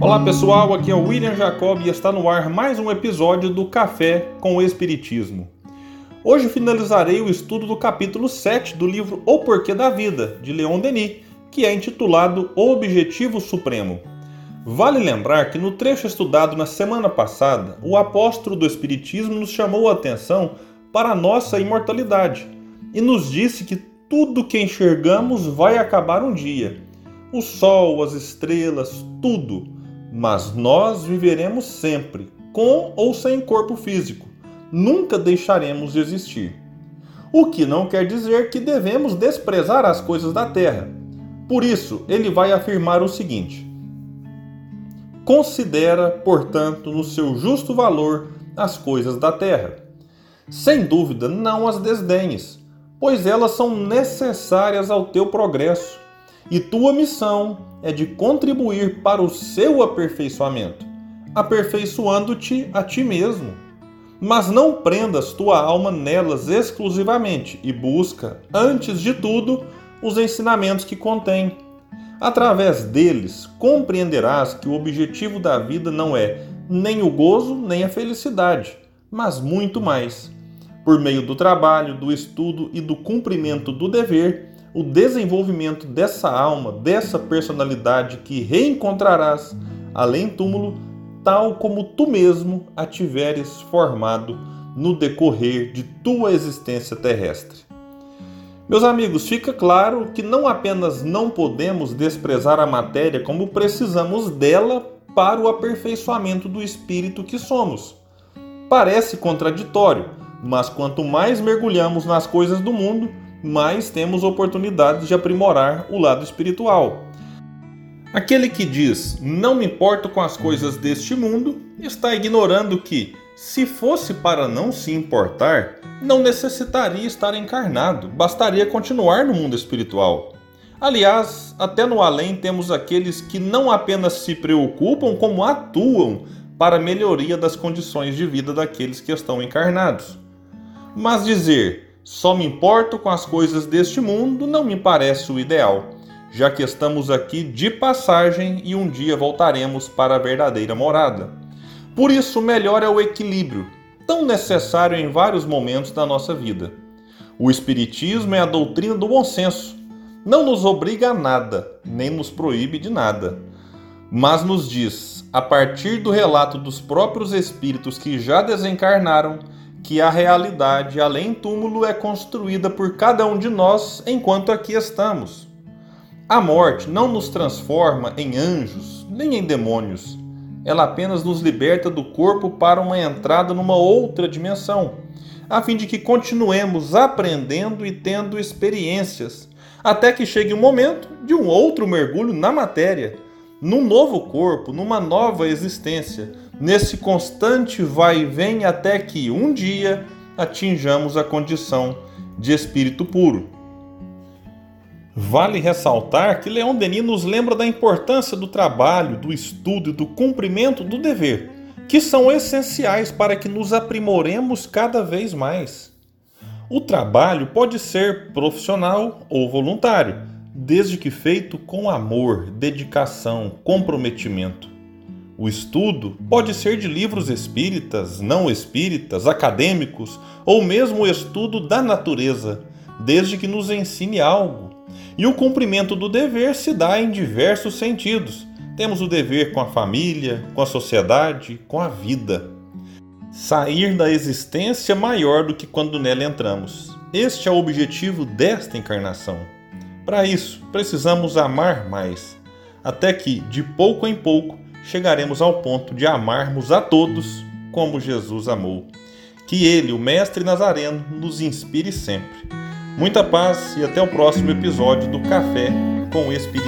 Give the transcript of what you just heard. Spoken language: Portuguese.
Olá pessoal, aqui é o William Jacob e está no ar mais um episódio do Café com o Espiritismo. Hoje finalizarei o estudo do capítulo 7 do livro O Porquê da Vida, de Leon Denis, que é intitulado O Objetivo Supremo. Vale lembrar que no trecho estudado na semana passada, o apóstolo do Espiritismo nos chamou a atenção para a nossa imortalidade e nos disse que tudo que enxergamos vai acabar um dia. O sol, as estrelas, tudo mas nós viveremos sempre, com ou sem corpo físico. Nunca deixaremos de existir. O que não quer dizer que devemos desprezar as coisas da terra. Por isso, ele vai afirmar o seguinte: Considera, portanto, no seu justo valor as coisas da terra. Sem dúvida, não as desdenhes, pois elas são necessárias ao teu progresso e tua missão é de contribuir para o seu aperfeiçoamento, aperfeiçoando-te a ti mesmo. Mas não prendas tua alma nelas exclusivamente e busca, antes de tudo, os ensinamentos que contém. Através deles, compreenderás que o objetivo da vida não é nem o gozo nem a felicidade, mas muito mais. Por meio do trabalho, do estudo e do cumprimento do dever, o desenvolvimento dessa alma, dessa personalidade que reencontrarás além túmulo, tal como tu mesmo a tiveres formado no decorrer de tua existência terrestre. Meus amigos, fica claro que não apenas não podemos desprezar a matéria, como precisamos dela para o aperfeiçoamento do espírito que somos. Parece contraditório, mas quanto mais mergulhamos nas coisas do mundo, mais temos oportunidades de aprimorar o lado espiritual. Aquele que diz não me importo com as coisas deste mundo está ignorando que, se fosse para não se importar, não necessitaria estar encarnado, bastaria continuar no mundo espiritual. Aliás, até no além temos aqueles que não apenas se preocupam, como atuam para a melhoria das condições de vida daqueles que estão encarnados. Mas dizer só me importo com as coisas deste mundo não me parece o ideal, já que estamos aqui de passagem e um dia voltaremos para a verdadeira morada. Por isso, melhor é o equilíbrio, tão necessário em vários momentos da nossa vida. O Espiritismo é a doutrina do bom senso. Não nos obriga a nada, nem nos proíbe de nada, mas nos diz, a partir do relato dos próprios espíritos que já desencarnaram, que a realidade além túmulo é construída por cada um de nós enquanto aqui estamos. A morte não nos transforma em anjos nem em demônios. Ela apenas nos liberta do corpo para uma entrada numa outra dimensão, a fim de que continuemos aprendendo e tendo experiências, até que chegue o momento de um outro mergulho na matéria, num novo corpo, numa nova existência nesse constante vai e vem até que um dia atinjamos a condição de espírito puro. Vale ressaltar que Leon Denis nos lembra da importância do trabalho, do estudo e do cumprimento do dever, que são essenciais para que nos aprimoremos cada vez mais. O trabalho pode ser profissional ou voluntário, desde que feito com amor, dedicação, comprometimento. O estudo pode ser de livros espíritas, não espíritas, acadêmicos ou mesmo o estudo da natureza, desde que nos ensine algo. E o cumprimento do dever se dá em diversos sentidos. Temos o dever com a família, com a sociedade, com a vida. Sair da existência maior do que quando nela entramos. Este é o objetivo desta encarnação. Para isso, precisamos amar mais, até que, de pouco em pouco, chegaremos ao ponto de amarmos a todos como Jesus amou. Que Ele, o Mestre Nazareno, nos inspire sempre. Muita paz e até o próximo episódio do Café com o Espiritismo.